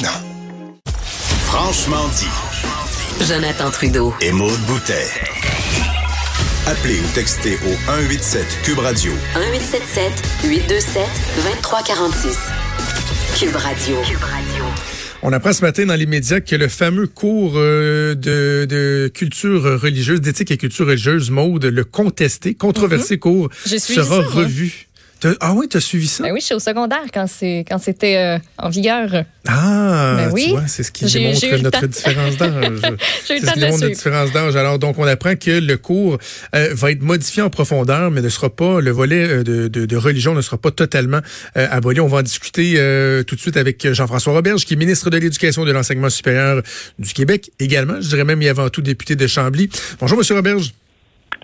maintenant. Franchement dit. Jonathan Trudeau. Et Maude Boutet. Appelez ou textez au 187 Cube Radio. 1877 827 2346. Cube Radio. Cube Radio. On apprend ce matin dans les médias que le fameux cours euh, de, de culture religieuse, d'éthique et culture religieuse, Maude, le contesté, controversé cours, sera revu. Ah oui, tu as suivi ça? Ben oui, je suis au secondaire quand c'est quand c'était euh, en vigueur. Ah, ben oui. tu vois, c'est ce qui démontre notre différence d'âge. j'ai eu le temps de notre différence d'âge. Alors, donc, on apprend que le cours euh, va être modifié en profondeur, mais ne sera pas, le volet euh, de, de, de religion ne sera pas totalement aboli. On va en discuter tout de suite avec Jean-François Roberge, qui est ministre de l'Éducation et de l'Enseignement supérieur du Québec également. Je dirais même, et avant tout, député de Chambly. Bonjour, Monsieur Roberge.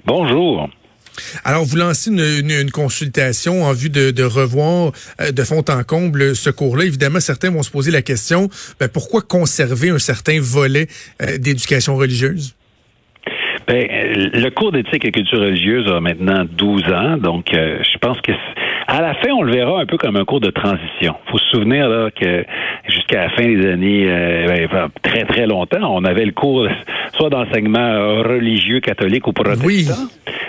Bonjour. Alors, vous lancez une, consultation en vue de, revoir euh, de fond en comble ce cours-là. Évidemment, certains vont se poser la question, ben, pourquoi conserver un certain volet euh, d'éducation religieuse? Ben, le cours d'éthique et culture religieuse a maintenant 12 ans, donc euh, je pense que à la fin, on le verra un peu comme un cours de transition. faut se souvenir là, que jusqu'à la fin des années, ben, très très longtemps, on avait le cours soit d'enseignement religieux catholique ou protestant. Oui.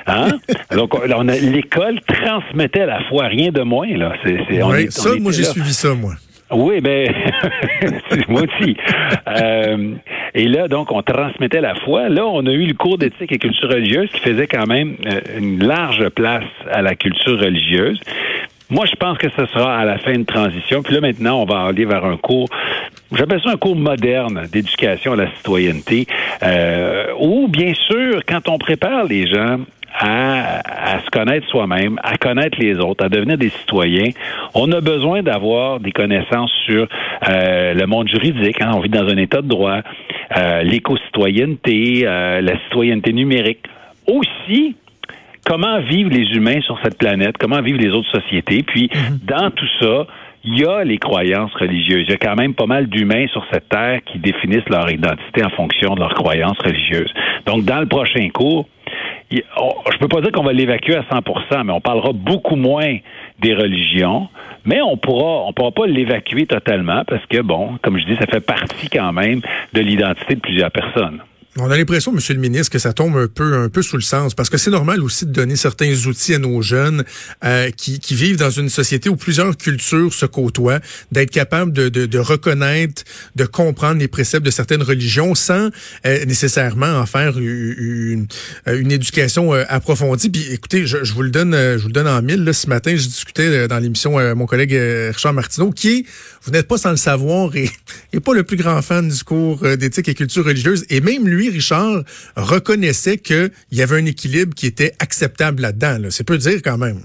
Hein? Donc, on a, l'école transmettait la foi, rien de moins. Là. C'est, oui, ça, moi, j'ai suivi ça, moi. Oui, ben, moi aussi. Euh, et là, donc, on transmettait la foi. Là, on a eu le cours d'éthique et culture religieuse qui faisait quand même euh, une large place à la culture religieuse. Moi, je pense que ce sera à la fin de transition. Puis là, maintenant, on va aller vers un cours, j'appelle ça un cours moderne d'éducation à la citoyenneté, euh, où, bien sûr, quand on prépare les gens à, se connaître soi-même, à connaître les autres, à devenir des citoyens. On a besoin d'avoir des connaissances sur euh, le monde juridique. Hein. On vit dans un état de droit, euh, l'éco-citoyenneté, euh, la citoyenneté numérique. Aussi, comment vivent les humains sur cette planète, comment vivent les autres sociétés? Puis, mhm. dans tout ça, il y a les croyances religieuses. Il y a quand même pas mal d'humains sur cette terre qui définissent leur identité en fonction de leurs croyances religieuses. Donc, dans le prochain cours, je ne peux pas dire qu'on va l'évacuer à 100% mais on parlera beaucoup moins des religions, mais on pourra, on pourra pas l'évacuer totalement parce que, bon, comme je dis, ça fait partie quand même de l'identité de plusieurs personnes. On a l'impression, Monsieur le ministre, que ça tombe un peu, un peu sous le sens, parce que c'est normal aussi de donner certains outils à nos jeunes euh, qui, qui, vivent dans une société où plusieurs cultures se côtoient, d'être capable de, de, de, reconnaître, de comprendre les préceptes de certaines religions sans euh, nécessairement en faire une, une éducation euh, approfondie. Puis, écoutez, je, je, vous le donne, je vous le donne en mille. Là, ce matin, je discutais dans l'émission mon collègue Richard Martineau, qui vous n'êtes pas sans le savoir, et, et pas le plus grand fan du cours d'éthique et culture religieuse, et même lui Richard, reconnaissait qu'il y avait un équilibre qui était acceptable là-dedans. C'est peu dire quand même.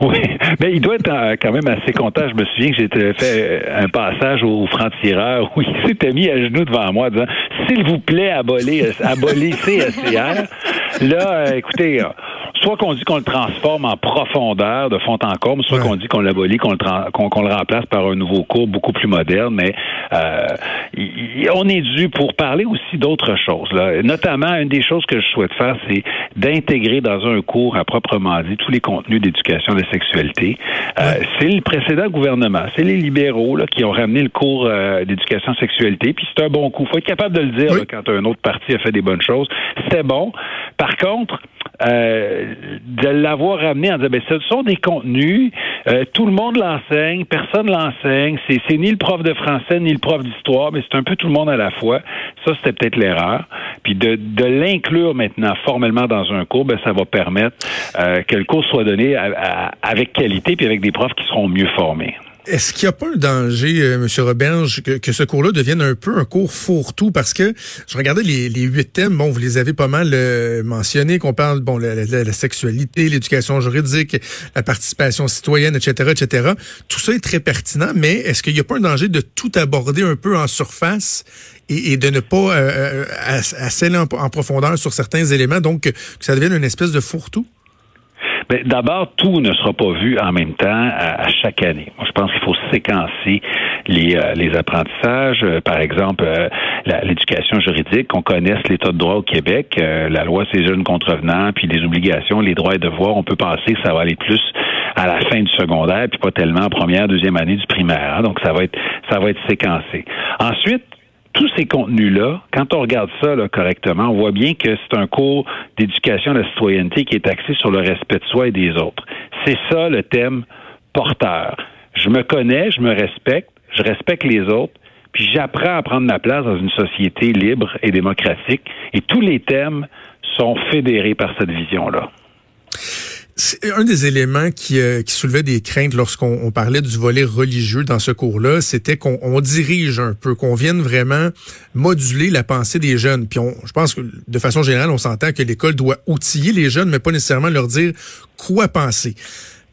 Oui, mais il doit être euh, quand même assez content. Je me souviens que j'ai fait un passage au franc-tireur où il s'était mis à genoux devant moi disant S'il vous plaît, abolissez, abolissez SCR. Là, euh, écoutez, soit qu'on dit qu'on le transforme en profondeur de fond en comble, soit qu'on dit qu'on l'abolit, qu'on le, qu'on, le remplace par un nouveau cours beaucoup plus moderne. Mais euh, on est dû pour parler aussi d'autres choses. Là. Notamment, une des choses que je souhaite faire, c'est d'intégrer dans un cours à proprement dit tous les contenus d'éducation de la sexualité. Euh, c'est le précédent gouvernement, c'est les libéraux là, qui ont ramené le cours euh, d'éducation sexualité. Puis c'est un bon coup. faut être capable de le dire quand un autre parti a fait des bonnes choses. C'était bon. Par contre, euh, de l'avoir ramené en disant ben, ce sont des contenus, euh, tout le monde l'enseigne, personne l'enseigne, c'est, c'est ni le prof de français ni le prof d'histoire, mais c'est un peu tout le monde à la fois. Ça, c'était peut-être l'erreur. Puis de, l'inclure maintenant formellement dans un cours, ben, ça va permettre euh, que le cours soit donné avec qualité puis avec des profs qui seront mieux formés. Est-ce qu'il n'y a pas un danger, euh, M. Roberge, que, ce cours-là devienne un peu un cours fourre-tout? Parce que je regardais les, huit thèmes, bon, vous les avez pas mal euh, mentionnés, qu'on parle, bon, la, sexualité, l'éducation juridique, la participation citoyenne, etc., etc. Tout ça est très pertinent, mais est-ce qu'il n'y a pas un danger de tout aborder un peu en surface et, de ne pas euh, euh en, profondeur sur certains éléments, donc que ça devienne une espèce de fourre-tout? Ben, D'abord, tout ne sera pas vu en même temps à, chaque année. Moi, je pense qu'il faut séquencer les, euh, les apprentissages. Euh, par exemple, euh, l'éducation juridique, qu'on connaisse l'état de droit au Québec, la loi ces jeunes contrevenants, puis les obligations, les droits et devoirs. On peut penser que ça va aller plus à la fin du secondaire, puis pas tellement en première, deuxième année du primaire. Hein. Donc, ça va être ça va être séquencé. Ensuite, tous ces contenus-là, quand on regarde ça correctement, on voit bien que c'est un cours d'éducation à la citoyenneté qui est axé sur le respect de soi et des autres. C'est ça le thème porteur. Je me connais, je me respecte, je respecte les autres, puis j'apprends à prendre ma place dans une société libre et démocratique. Et tous les thèmes sont fédérés par cette vision-là un des éléments qui, euh, qui soulevait des craintes lorsqu'on parlait du volet religieux dans ce cours-là, c'était qu'on dirige un peu, qu'on vienne vraiment moduler la pensée des jeunes. Puis on, je pense que de façon générale, on s'entend que l'école doit outiller les jeunes, mais pas nécessairement leur dire quoi penser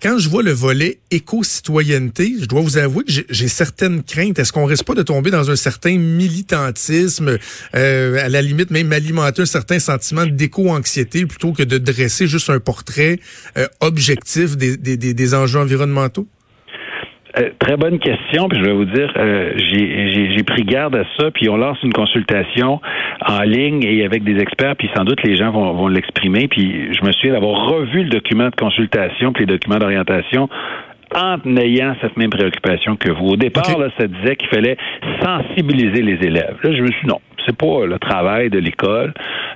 quand je vois le volet éco-citoyenneté, je dois vous avouer que j'ai certaines craintes. Est-ce qu'on risque pas de tomber dans un certain militantisme, euh, à la limite même alimenter un certain sentiment d'éco-anxiété plutôt que de dresser juste un portrait euh, objectif des, des, des enjeux environnementaux? Euh, très bonne question, puis je vais vous dire, euh, j'ai pris garde à ça, puis on lance une consultation en ligne et avec des experts, puis sans doute les gens vont, vont l'exprimer, puis je me souviens d'avoir revu le document de consultation, puis les documents d'orientation en ayant cette même préoccupation que vous. Au départ, là, ça disait qu'il fallait sensibiliser les élèves. Là, je me suis dit non, c'est pas le travail de l'école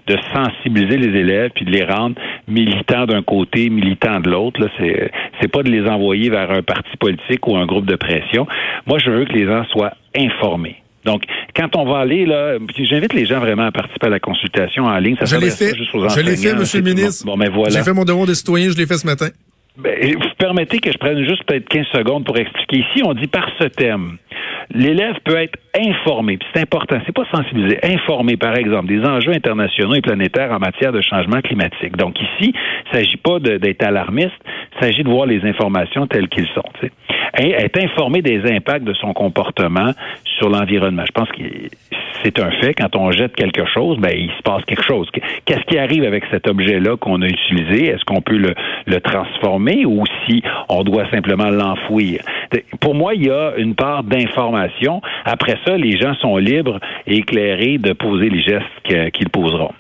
de sensibiliser les élèves puis de les rendre militants d'un côté, militants de l'autre. Là, c'est c'est pas de les envoyer vers un parti politique ou un groupe de pression. Moi, je veux que les gens soient informés. Donc, quand on va aller là, j'invite les gens vraiment à participer à la consultation en ligne. Ça je l'ai fait. Je l'ai fait, Monsieur le ministre. Bon, ben voilà. J'ai fait mon devoir de citoyen. Je l'ai fait ce matin. Ben, vous permettez que je prenne juste peut-être 15 secondes pour expliquer. Ici, on dit par ce thème. L'élève peut être informé, c'est important, c'est pas sensibilisé, informé, par exemple, des enjeux internationaux et planétaires en matière de changement climatique. Donc ici, il s'agit pas d'être alarmiste, il s'agit de voir les informations telles qu'elles sont. Et être informé des impacts de son comportement sur l'environnement. Je pense que c'est un fait. Quand on jette quelque chose, ben il se passe quelque chose. Qu'est-ce qui arrive avec cet objet-là qu'on a utilisé? Est-ce qu'on peut le, le transformer ou si on doit simplement l'enfouir? Pour moi, il y a une part d'information. Après ça, les gens sont libres et éclairés de poser les gestes qu'ils poseront.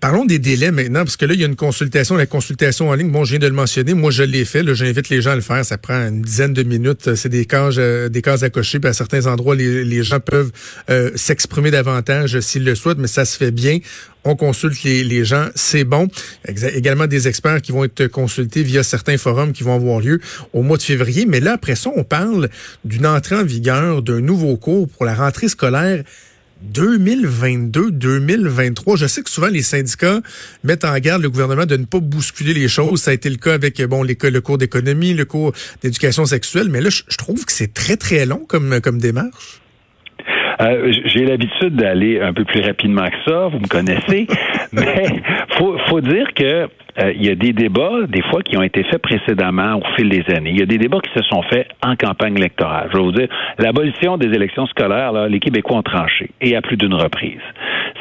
Parlons des délais maintenant, parce que là, il y a une consultation, la consultation en ligne. Bon, je viens de le mentionner. Moi, je l'ai fait. J'invite les gens à le faire. Ça prend une dizaine de minutes. C'est des cases, euh, des cases à cocher. Puis à certains endroits, les, gens peuvent euh, s'exprimer davantage s'ils le souhaitent, mais ça se fait bien. On consulte les, les gens, c'est bon. Également des experts qui vont être consultés via certains forums qui vont avoir lieu au mois de février. Mais là, après ça, on parle d'une entrée en vigueur d'un nouveau cours pour la rentrée scolaire 2022-2023. Je sais que souvent les syndicats mettent en garde le gouvernement de ne pas bousculer les choses. Ça a été le cas avec bon les, le cours d'économie, le cours d'éducation sexuelle, mais là je, trouve que c'est très très long comme comme démarche. Euh, j'ai l'habitude d'aller un peu plus rapidement que ça, vous me connaissez, mais faut faut dire que euh, il y a des débats, des fois, qui ont été faits précédemment au fil des années. Il y a des débats qui se sont faits en campagne électorale. Je vais vous dire, l'abolition des élections scolaires, là, les Québécois ont tranché, et à plus d'une reprise.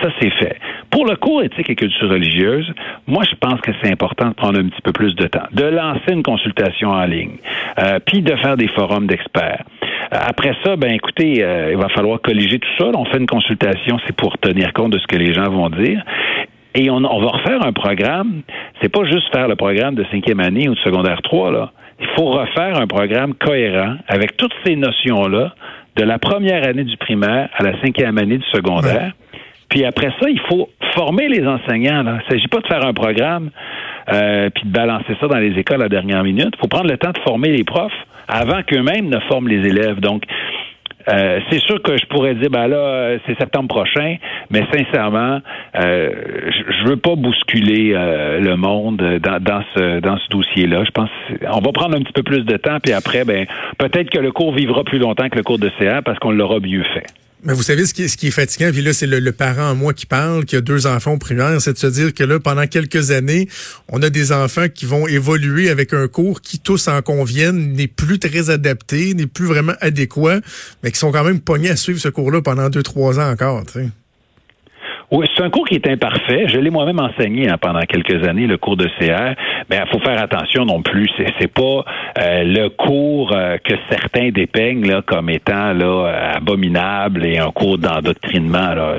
Ça, c'est fait. Pour le cours éthique et culture religieuse, moi, je pense que c'est important de prendre un petit peu plus de temps, de lancer une consultation en ligne, euh, puis de faire des forums d'experts. Après ça, ben écoutez, euh, il va falloir colliger tout ça. On fait une consultation, c'est pour tenir compte de ce que les gens vont dire. Et on, on, va refaire un programme. C'est pas juste faire le programme de cinquième année ou de secondaire 3, là. Il faut refaire un programme cohérent avec toutes ces notions-là de la première année du primaire à la cinquième année du secondaire. Puis après ça, il faut former les enseignants. Là. Il ne s'agit pas de faire un programme euh, puis de balancer ça dans les écoles à la dernière minute. Il faut prendre le temps de former les profs avant qu'eux-mêmes ne forment les élèves. Donc, euh, c'est sûr que je pourrais dire, ben là, c'est septembre prochain, mais sincèrement, euh, je, veux pas bousculer euh, le monde dans, ce dans ce dossier-là. Je pense, on va prendre un petit peu plus de temps, puis après, ben peut-être que le cours vivra plus longtemps que le cours de CA parce qu'on l'aura mieux fait. Mais vous savez, ce qui est, ce qui fatigant, puis là, c'est le, parent en moi qui parle, qui a deux enfants primaires, c'est de se dire que là, pendant quelques années, on a des enfants qui vont évoluer avec un cours qui, tous en conviennent, n'est plus très adapté, n'est plus vraiment adéquat, mais qui sont quand même pognés à suivre ce cours-là pendant deux, trois ans encore. Oui, c'est un cours qui est imparfait. Je l'ai moi-même enseigné hein, pendant quelques années, le cours de CR, ben faut faire attention non plus. C'est, pas euh, le cours euh, que certains dépeignent là comme étant là abominable et un cours d'endoctrinement. Là,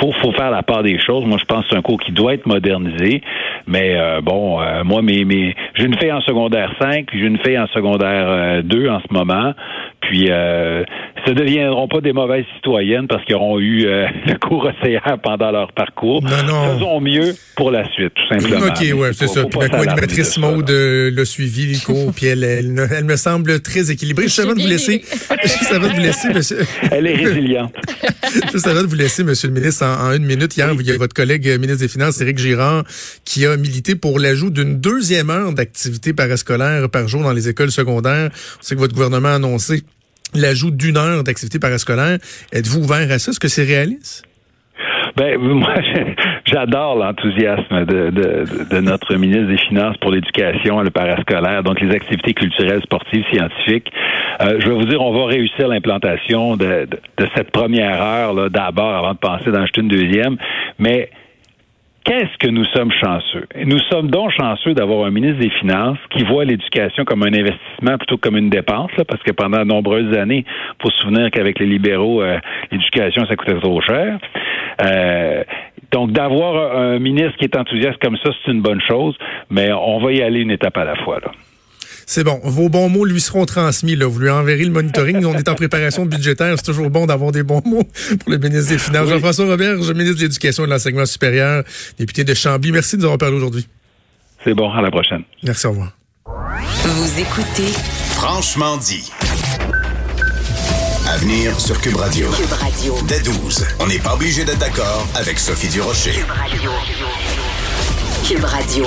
faut faut faire la part des choses. Moi, je pense que c'est un cours qui doit être modernisé. Mais bon, moi, mes, mes j'ai une fille en secondaire 5, puis j'ai une fille en secondaire 2 en ce moment. Puis euh, ce ne deviendront pas des mauvaises citoyennes parce qu'ils auront eu euh, le cours océan pendant leur parcours. Non, non. Faisons mieux pour la suite, tout simplement. OK, ouais, c'est ça. Puis ma co-animatrice Maude euh, l'a suivi, le cours, puis elle, elle, me semble très équilibrée. Juste avant de vous laisser, juste avant de vous laisser, monsieur. Elle est résiliente. juste avant de vous laisser, monsieur le ministre, en, une minute, hier, il y a votre collègue euh, ministre des Finances, Éric Girard, qui a milité pour l'ajout d'une deuxième heure d'activité parascolaire par jour dans les écoles secondaires. C'est que votre gouvernement a annoncé l'ajout d'une heure d'activité parascolaire. Êtes-vous ouvert à ça? Est-ce que c'est réaliste? Ben, moi, j'adore l'enthousiasme de, notre ministre des Finances pour l'éducation et le parascolaire, donc les activités culturelles, sportives, scientifiques. Euh, je vais vous dire, on va réussir l'implantation de, cette première heure là d'abord avant de penser d'en acheter une deuxième. Mais Qu'est-ce que nous sommes chanceux? Nous sommes donc chanceux d'avoir un ministre des Finances qui voit l'éducation comme un investissement plutôt que comme une dépense, parce que pendant de nombreuses années, faut se souvenir qu'avec les libéraux, euh, l'éducation, ça coûtait trop cher. Euh, donc, d'avoir un ministre qui est enthousiaste comme ça, c'est une bonne chose, mais on va y aller une étape à la fois. C'est bon. Vos bons mots lui seront transmis. Là. Vous lui enverrez le monitoring. On est en préparation budgétaire. C'est toujours bon d'avoir des bons mots pour le ministre des Finances. Jean-François Robert, ministre de l'Éducation et de l'Enseignement supérieur, député de Chambly. Merci de nous avoir parlé aujourd'hui. C'est bon. À la prochaine. Merci. Au revoir. Vous écoutez Franchement dit. Avenir sur Cube Radio. Cube Radio. Dès 12. On n'est pas obligé d'être d'accord avec Sophie Durocher. Cube Radio. Cube Radio.